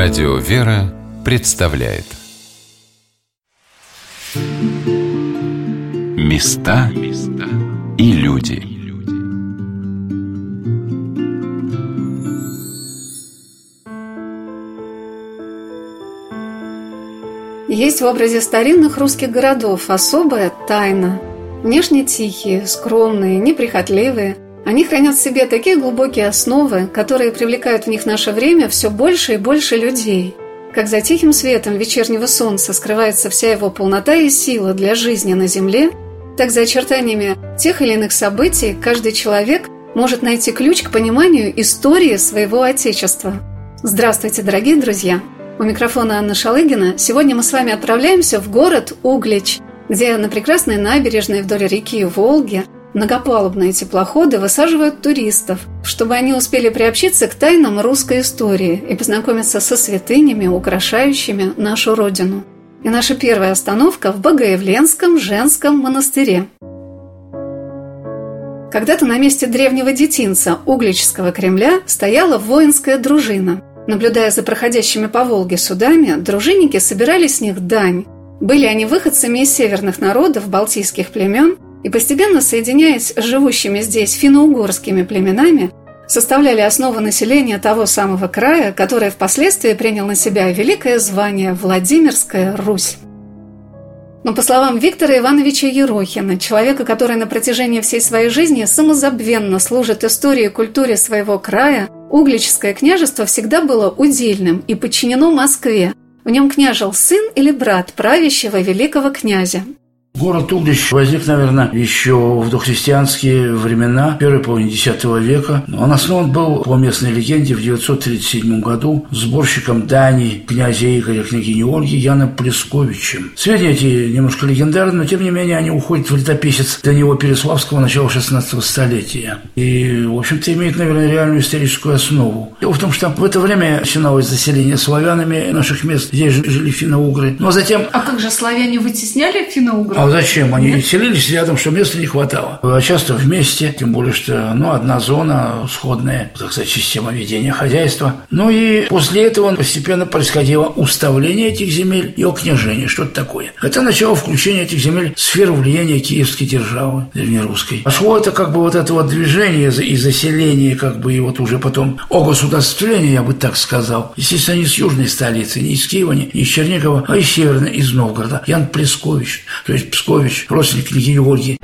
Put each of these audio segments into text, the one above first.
Радио «Вера» представляет Места и люди Есть в образе старинных русских городов особая тайна. Внешне тихие, скромные, неприхотливые – они хранят в себе такие глубокие основы, которые привлекают в них наше время все больше и больше людей. Как за тихим светом вечернего солнца скрывается вся его полнота и сила для жизни на Земле, так за очертаниями тех или иных событий каждый человек может найти ключ к пониманию истории своего Отечества. Здравствуйте, дорогие друзья! У микрофона Анна Шалыгина. Сегодня мы с вами отправляемся в город Углич, где на прекрасной набережной вдоль реки Волги – Многопалубные теплоходы высаживают туристов, чтобы они успели приобщиться к тайнам русской истории и познакомиться со святынями, украшающими нашу Родину. И наша первая остановка в Богоявленском женском монастыре. Когда-то на месте древнего детинца Угличского Кремля стояла воинская дружина. Наблюдая за проходящими по Волге судами, дружинники собирали с них дань. Были они выходцами из северных народов, балтийских племен – и постепенно соединяясь с живущими здесь финно-угорскими племенами, составляли основу населения того самого края, которое впоследствии принял на себя великое звание Владимирская Русь. Но по словам Виктора Ивановича Ерохина, человека, который на протяжении всей своей жизни самозабвенно служит истории и культуре своего края, Угличское княжество всегда было удельным и подчинено Москве. В нем княжил сын или брат правящего великого князя. Город Углич возник, наверное, еще в дохристианские времена, первой половине X века. Он основан был, по местной легенде, в 937 году сборщиком дани князя Игоря, княгини Ольги Яна Плесковичем. Сведения эти немножко легендарны, но тем не менее они уходят в летописец до него Переславского начала 16 столетия. И, в общем-то, имеют, наверное, реальную историческую основу. Дело в том, что в это время начиналось заселение славянами наших мест, здесь жили финно-угры. Но затем... А как же славяне вытесняли финно-угров? А зачем? Они Нет? селились рядом, что места не хватало. А часто вместе, тем более, что ну, одна зона, сходная, так сказать, система ведения хозяйства. Ну и после этого постепенно происходило уставление этих земель и окняжение, что-то такое. Это начало включения этих земель в сферу влияния киевской державы древнерусской. Пошло это как бы вот это вот движение и заселение, как бы и вот уже потом огосударствление, я бы так сказал. Естественно, не с южной столицы, не из Киева, не из Чернигова, а из северной, из Новгорода. Ян Плескович, то есть Пскович, родственник княгини Ольги.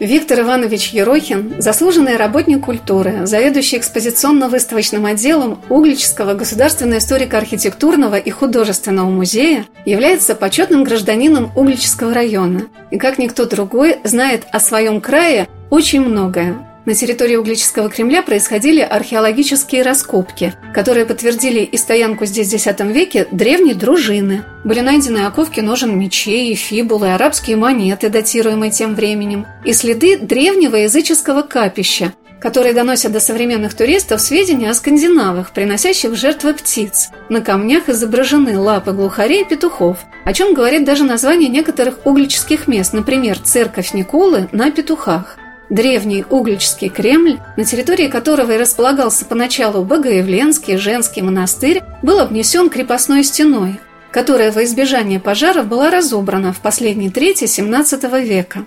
Виктор Иванович Ерохин – заслуженный работник культуры, заведующий экспозиционно-выставочным отделом Угличского государственного историко-архитектурного и художественного музея, является почетным гражданином Угличского района и, как никто другой, знает о своем крае очень многое. На территории Углического Кремля происходили археологические раскопки, которые подтвердили и стоянку здесь в X веке древней дружины. Были найдены оковки ножен мечей, фибулы, арабские монеты, датируемые тем временем, и следы древнего языческого капища, которые доносят до современных туристов сведения о скандинавах, приносящих жертвы птиц. На камнях изображены лапы глухарей и петухов, о чем говорит даже название некоторых углических мест, например, церковь Николы на Петухах – Древний Угличский Кремль, на территории которого и располагался поначалу Богоявленский женский монастырь, был обнесен крепостной стеной, которая во избежание пожаров была разобрана в последней трети XVII века.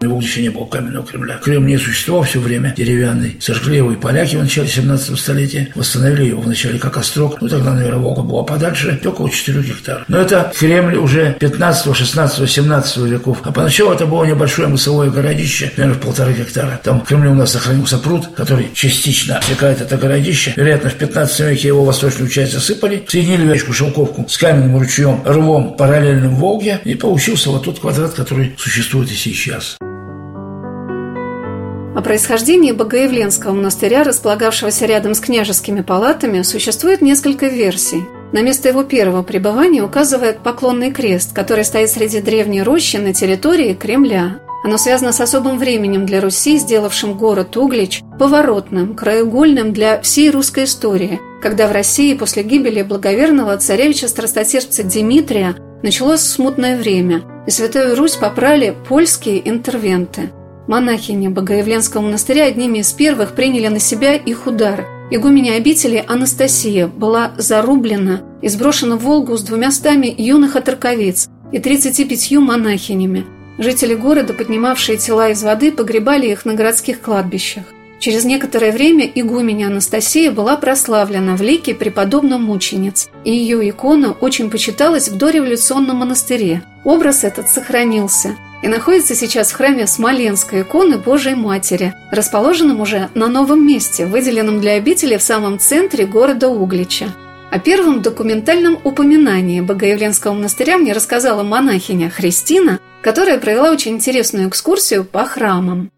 Его еще не было каменного Кремля. Кремль не существовал все время деревянный. Сожгли его и поляки в начале 17 столетия. Восстановили его вначале как острог. Ну, тогда, наверное, Волга была подальше. Около 4 гектаров. Но это Кремль уже 15, 16, 17 веков. А поначалу это было небольшое мысовое городище, наверное, в полтора гектара. Там в Кремле у нас сохранился пруд, который частично отсекает это городище. Вероятно, в 15 веке его восточную часть засыпали, соединили речку Шелковку с каменным ручьем, рвом параллельным Волге, и получился вот тот квадрат, который существует и сейчас. О происхождении Богоявленского монастыря, располагавшегося рядом с княжескими палатами, существует несколько версий. На место его первого пребывания указывает поклонный крест, который стоит среди древней рощи на территории Кремля. Оно связано с особым временем для Руси, сделавшим город Углич поворотным, краеугольным для всей русской истории, когда в России после гибели благоверного царевича-страстотерпца Дмитрия началось смутное время, и Святую Русь попрали польские интервенты – Монахини Богоявленского монастыря одними из первых приняли на себя их удар игуменя обители Анастасия была зарублена и сброшена в Волгу с двумястами юных оторковиц и 35 монахинями. Жители города, поднимавшие тела из воды, погребали их на городских кладбищах. Через некоторое время игуменя Анастасия была прославлена в лике преподобном мучениц, и ее икона очень почиталась в дореволюционном монастыре. Образ этот сохранился и находится сейчас в храме Смоленской иконы Божией Матери, расположенном уже на новом месте, выделенном для обители в самом центре города Углича. О первом документальном упоминании Богоявленского монастыря мне рассказала монахиня Христина, которая провела очень интересную экскурсию по храмам.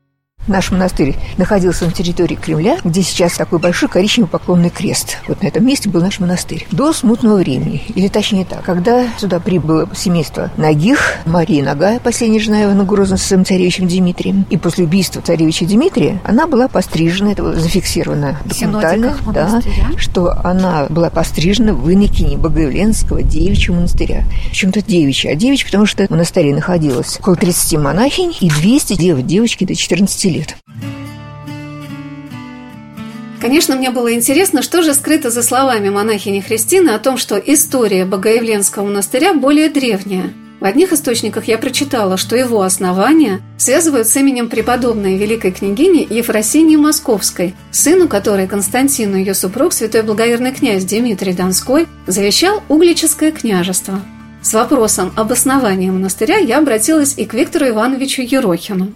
Наш монастырь находился на территории Кремля, где сейчас такой большой коричневый поклонный крест. Вот на этом месте был наш монастырь. До смутного времени, или точнее так, когда сюда прибыло семейство Нагих, Мария Нагая, последняя жена Ивана Грозного с своим царевичем Дмитрием, и после убийства царевича Дмитрия она была пострижена, это зафиксировано документально, да, что она была пострижена в Инокине Богоявленского девичьего монастыря. Почему-то девичья, а девичья, потому что в монастыре находилось около 30 монахинь и 200 девочек, девочки до 14 лет. Конечно, мне было интересно, что же скрыто за словами монахини Христины о том, что история Богоявленского монастыря более древняя. В одних источниках я прочитала, что его основание связывают с именем преподобной великой княгини Ефросинии Московской, сыну которой Константину ее супруг, святой благоверный князь Дмитрий Донской, завещал Углическое княжество. С вопросом об основании монастыря я обратилась и к Виктору Ивановичу Ерохину.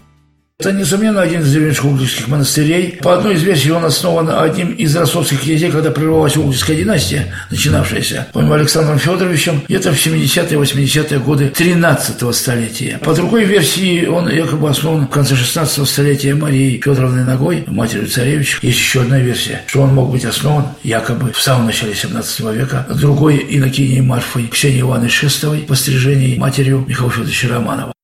Это, несомненно, один из древнейших угличских монастырей. По одной из версий, он основан одним из ростовских князей, когда прервалась угличская династия, начинавшаяся, помимо Александром Федоровичем, где-то в 70-е, 80-е годы 13-го столетия. По другой версии, он якобы основан в конце 16-го столетия Марией Федоровной Ногой, матерью царевича. Есть еще одна версия, что он мог быть основан якобы в самом начале 17 века другой инокиней Марфой Ксенией Ивановной Шестовой, пострижении матерью Михаила Федоровича Романова.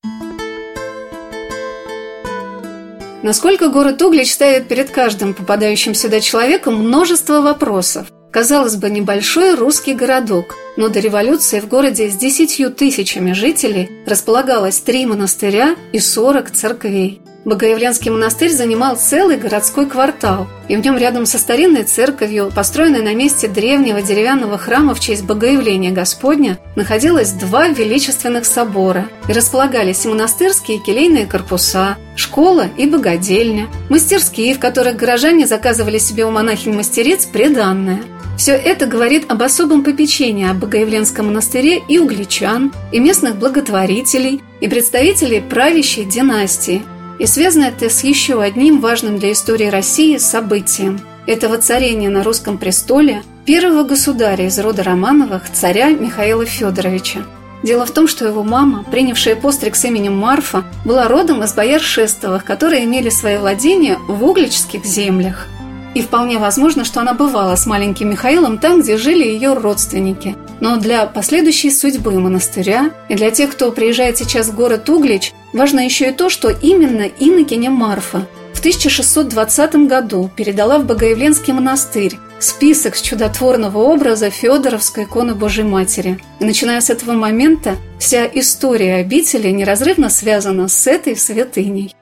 Насколько город Углич ставит перед каждым попадающим сюда человеком множество вопросов. Казалось бы, небольшой русский городок, но до революции в городе с десятью тысячами жителей располагалось три монастыря и сорок церквей. Богоявленский монастырь занимал целый городской квартал, и в нем рядом со старинной церковью, построенной на месте древнего деревянного храма в честь Богоявления Господня, находилось два величественных собора, и располагались монастырские и келейные корпуса, школа и богадельня, мастерские, в которых горожане заказывали себе у монахинь-мастериц преданное. Все это говорит об особом попечении о Богоявленском монастыре и угличан, и местных благотворителей, и представителей правящей династии – и связано это с еще одним важным для истории России событием – это воцарение на русском престоле первого государя из рода Романовых, царя Михаила Федоровича. Дело в том, что его мама, принявшая постриг с именем Марфа, была родом из бояр Шестовых, которые имели свои владения в угличских землях – и вполне возможно, что она бывала с маленьким Михаилом там, где жили ее родственники. Но для последующей судьбы монастыря и для тех, кто приезжает сейчас в город Углич, важно еще и то, что именно инокиня Марфа в 1620 году передала в Богоявленский монастырь список с чудотворного образа Федоровской иконы Божьей Матери. И начиная с этого момента вся история обители неразрывно связана с этой святыней.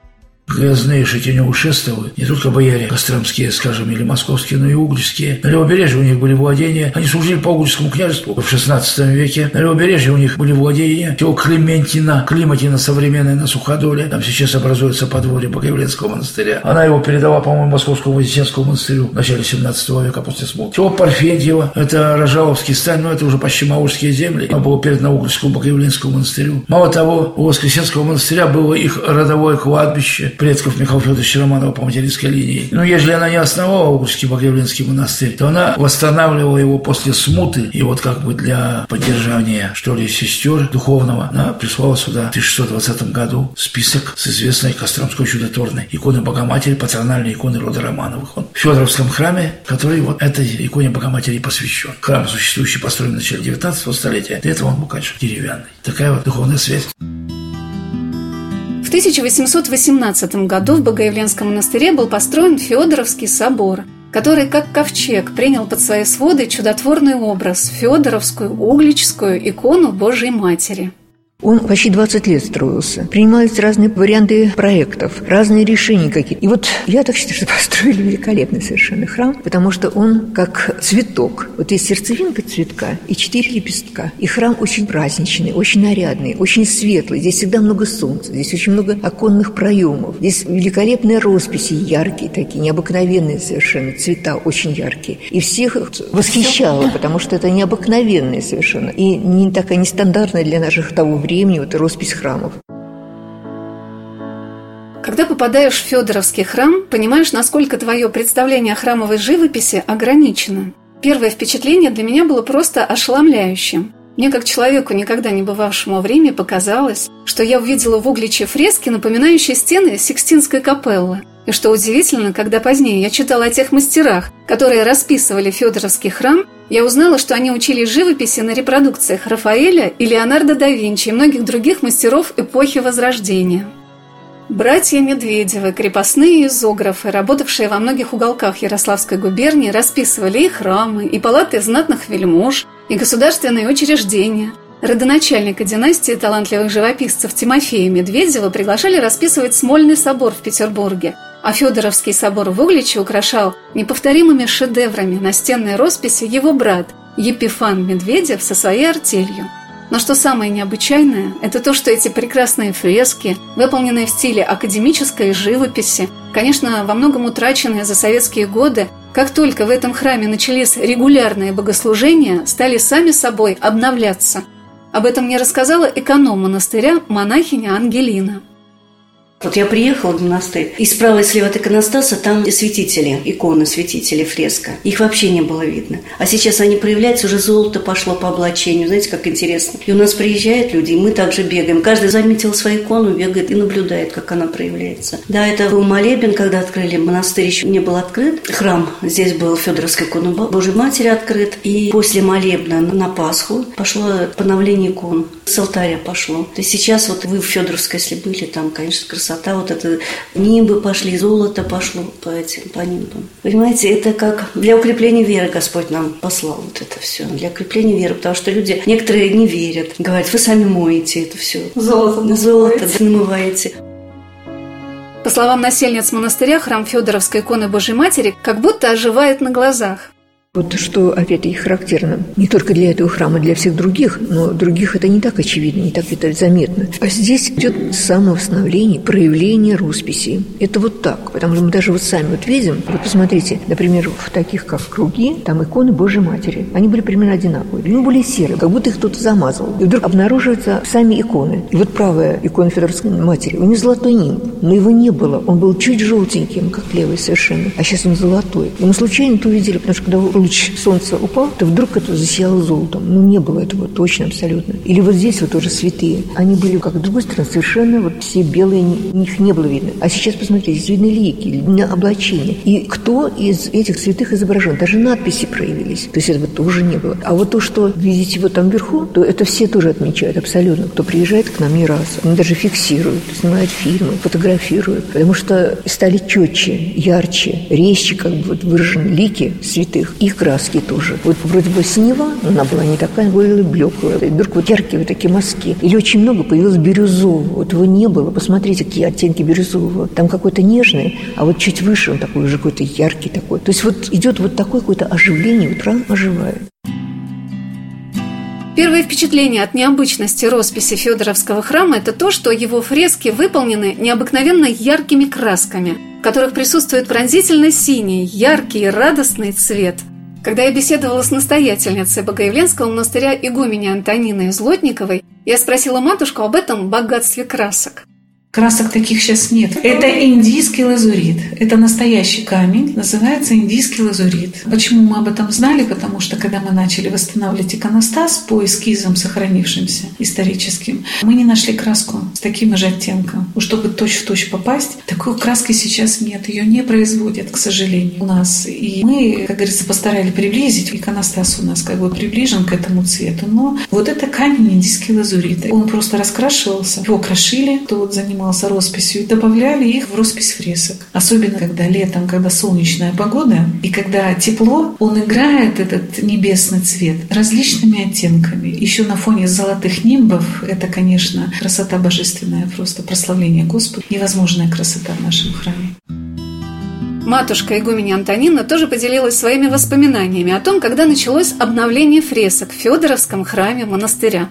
Грязные шатеню ушествовали не только бояре костромские, скажем, или московские, но и угличские. На левобережье у них были владения, они служили по угличскому княжеству в XVI веке. На левобережье у них были владения всего Клементина, Климатина современная на Суходоле. Там сейчас образуется подворье Богоявленского монастыря. Она его передала, по-моему, Московскому Вознесенскому монастырю в начале 17 века после смуты. Всего Парфентьева, это Рожаловский стань, но это уже почти Маурские земли. Она была передана Угличскому Богоявленскому монастырю. Мало того, у Воскресенского монастыря было их родовое кладбище, предков Михаила Федоровича Романова по материнской линии. Но если она не основала Угрский Богоявленский монастырь, то она восстанавливала его после смуты, и вот как бы для поддержания, что ли, сестер духовного, она прислала сюда в 1620 году список с известной Костромской чудотворной иконы Богоматери, патрональной иконы рода Романовых. Он в Федоровском храме, который вот этой иконе Богоматери посвящен. Храм, существующий, построен в начале 19 столетия, для этого он был, конечно, деревянный. Такая вот духовная связь. В 1818 году в Богоявленском монастыре был построен Федоровский собор, который, как ковчег, принял под свои своды чудотворный образ – Федоровскую углическую икону Божьей Матери. Он почти 20 лет строился. Принимались разные варианты проектов, разные решения какие-то. И вот я так считаю, что построили великолепный совершенно храм, потому что он как цветок. Вот есть сердцевинка цветка и четыре лепестка. И храм очень праздничный, очень нарядный, очень светлый. Здесь всегда много солнца, здесь очень много оконных проемов. Здесь великолепные росписи, яркие такие, необыкновенные совершенно, цвета очень яркие. И всех восхищало, потому что это необыкновенные совершенно. И не такая нестандартная для наших того времени времени вот роспись храмов. Когда попадаешь в Федоровский храм, понимаешь, насколько твое представление о храмовой живописи ограничено. Первое впечатление для меня было просто ошеломляющим. Мне, как человеку, никогда не бывавшему в Риме, показалось, что я увидела в Угличе фрески, напоминающие стены Сикстинской капеллы. И что удивительно, когда позднее я читала о тех мастерах, которые расписывали Федоровский храм, я узнала, что они учились живописи на репродукциях Рафаэля и Леонардо да Винчи и многих других мастеров эпохи Возрождения. Братья Медведевы, крепостные изографы, работавшие во многих уголках Ярославской губернии, расписывали и храмы, и палаты знатных вельмож, и государственные учреждения. Родоначальника династии талантливых живописцев Тимофея Медведева приглашали расписывать Смольный собор в Петербурге, а Федоровский собор в Угличе украшал неповторимыми шедеврами настенной росписи его брат Епифан Медведев со своей артелью. Но что самое необычайное, это то, что эти прекрасные фрески, выполненные в стиле академической живописи, конечно, во многом утраченные за советские годы, как только в этом храме начались регулярные богослужения, стали сами собой обновляться. Об этом мне рассказала эконом монастыря монахиня Ангелина. Вот я приехала в монастырь, и справа и слева от иконостаса там святители, иконы святители, фреска. Их вообще не было видно. А сейчас они проявляются, уже золото пошло по облачению. Знаете, как интересно. И у нас приезжают люди, и мы также бегаем. Каждый заметил свою икону, бегает и наблюдает, как она проявляется. Да, это был молебен, когда открыли. Монастырь еще не был открыт. Храм здесь был Федоровская икона Божьей Матери открыт. И после молебна на Пасху пошло поновление икон. С алтаря пошло. То есть сейчас вот вы в Федоровской, если были, там, конечно, красота красота, вот это нимбы пошли, золото пошло по этим, по нимбам. Понимаете, это как для укрепления веры Господь нам послал вот это все, для укрепления веры, потому что люди, некоторые не верят, говорят, вы сами моете это все. Золото намываете. Золото намываете. По словам насельниц монастыря, храм Федоровской иконы Божьей Матери как будто оживает на глазах. Вот что, опять-таки, характерно не только для этого храма, для всех других, но других это не так очевидно, не так это заметно. А здесь идет самовосстановление, проявление росписи. Это вот так, потому что мы даже вот сами вот видим, вот посмотрите, например, в таких, как круги, там иконы Божьей Матери. Они были примерно одинаковые, ну, были серые, как будто их кто-то замазал. И вдруг обнаруживаются сами иконы. И вот правая икона Федоровской Матери, у нее золотой нимб, но его не было. Он был чуть желтеньким, как левый совершенно, а сейчас он золотой. И мы случайно это увидели, потому что когда луч солнца упал, то вдруг это засияло золотом. Ну, не было этого точно, абсолютно. Или вот здесь вот тоже святые. Они были, как с другой стороны, совершенно вот все белые, их не было видно. А сейчас, посмотрите, здесь видны лики, видно облачения. И кто из этих святых изображен? Даже надписи проявились. То есть этого тоже не было. А вот то, что видите вот там вверху, то это все тоже отмечают абсолютно. Кто приезжает к нам не раз. Они даже фиксируют, снимают фильмы, фотографируют. Потому что стали четче, ярче, резче как бы вот выражены лики святых. Их краски тоже. Вот вроде бы синева, но она была не такая, была блеклая. И вдруг вот яркие вот такие мазки. Или очень много появилось бирюзового. Вот его не было. Посмотрите, какие оттенки бирюзового. Там какой-то нежный, а вот чуть выше он такой уже какой-то яркий такой. То есть вот идет вот такое какое-то оживление, вот храм оживает. Первое впечатление от необычности росписи Федоровского храма – это то, что его фрески выполнены необыкновенно яркими красками, в которых присутствует пронзительно синий, яркий и радостный цвет – когда я беседовала с настоятельницей Богоявленского монастыря игумени Антониной Злотниковой, я спросила матушку об этом богатстве красок. Красок таких сейчас нет. Это индийский лазурит. Это настоящий камень. Называется индийский лазурит. Почему мы об этом знали? Потому что когда мы начали восстанавливать иконостас по эскизам, сохранившимся историческим, мы не нашли краску с таким же оттенком. Чтобы точь-в-точь точь попасть, такой краски сейчас нет. Ее не производят, к сожалению, у нас. И мы, как говорится, постарались приблизить. Иконостас у нас как бы приближен к этому цвету. Но вот это камень индийский лазурит. Он просто раскрашивался. Его крошили, кто вот занимался занимался росписью, и добавляли их в роспись фресок. Особенно, когда летом, когда солнечная погода, и когда тепло, он играет, этот небесный цвет, различными оттенками. Еще на фоне золотых нимбов, это, конечно, красота божественная, просто прославление Господа, невозможная красота в нашем храме. Матушка игуменя Антонина тоже поделилась своими воспоминаниями о том, когда началось обновление фресок в Федоровском храме монастыря.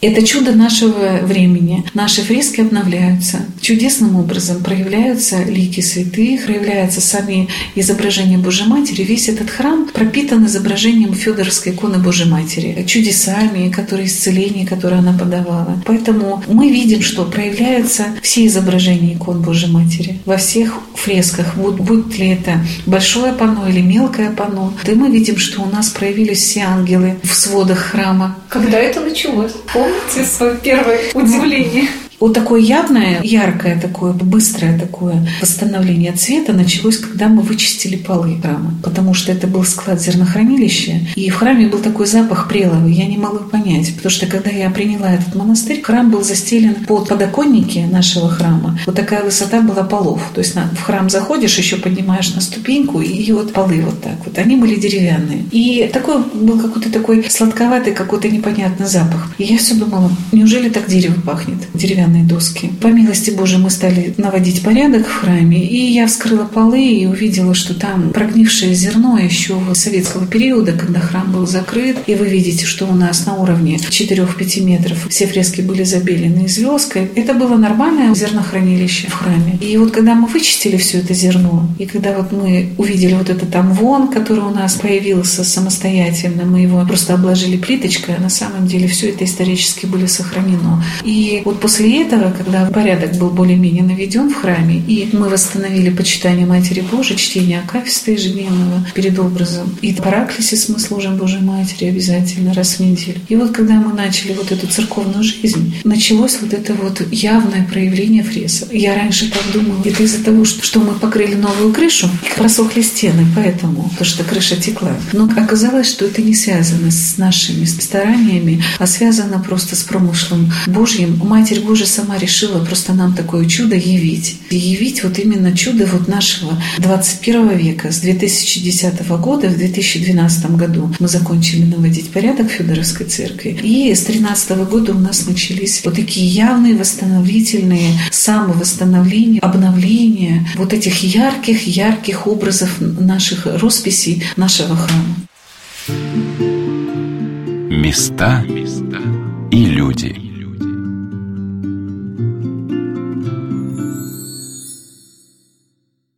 Это чудо нашего времени. Наши фрески обновляются. Чудесным образом проявляются лики святых, проявляются сами изображения Божьей Матери. Весь этот храм пропитан изображением Федоровской иконы Божьей Матери, чудесами, которые исцеления, которые она подавала. Поэтому мы видим, что проявляются все изображения икон Божьей Матери во всех фресках, будь, будь ли это большое панно или мелкое панно. Да мы видим, что у нас проявились все ангелы в сводах храма. Когда это началось? помните свое первое удивление? Вот такое явное, яркое такое, быстрое такое восстановление цвета началось, когда мы вычистили полы храма. Потому что это был склад зернохранилища. И в храме был такой запах прелого. Я не могу понять. Потому что когда я приняла этот монастырь, храм был застелен под подоконники нашего храма. Вот такая высота была полов. То есть в храм заходишь, еще поднимаешь на ступеньку, и вот полы вот так вот. Они были деревянные. И такой был какой-то такой сладковатый, какой-то непонятный запах. И я все думала, неужели так дерево пахнет? Деревянное деревянные доски. По милости Божией мы стали наводить порядок в храме, и я вскрыла полы и увидела, что там прогнившее зерно еще советского периода, когда храм был закрыт. И вы видите, что у нас на уровне 4-5 метров все фрески были забелены звездкой. Это было нормальное зернохранилище в храме. И вот когда мы вычистили все это зерно, и когда вот мы увидели вот этот там вон, который у нас появился самостоятельно, мы его просто обложили плиточкой, а на самом деле все это исторически было сохранено. И вот после этого, когда порядок был более-менее наведен в храме, и мы восстановили почитание Матери Божией, чтение Акафиста ежедневного перед образом, и параклисис мы служим Божьей Матери обязательно раз в неделю. И вот когда мы начали вот эту церковную жизнь, началось вот это вот явное проявление фресок. Я раньше так думала, это из-за того, что мы покрыли новую крышу, просохли стены, поэтому, потому что крыша текла. Но оказалось, что это не связано с нашими стараниями, а связано просто с промышлом Божьим. Матерь Божия сама решила просто нам такое чудо явить. И явить вот именно чудо вот нашего 21 века. С 2010 года в 2012 году мы закончили наводить порядок в Федоровской церкви. И с 2013 года у нас начались вот такие явные восстановительные самовосстановления, обновления вот этих ярких-ярких образов наших росписей нашего храма. Места и люди.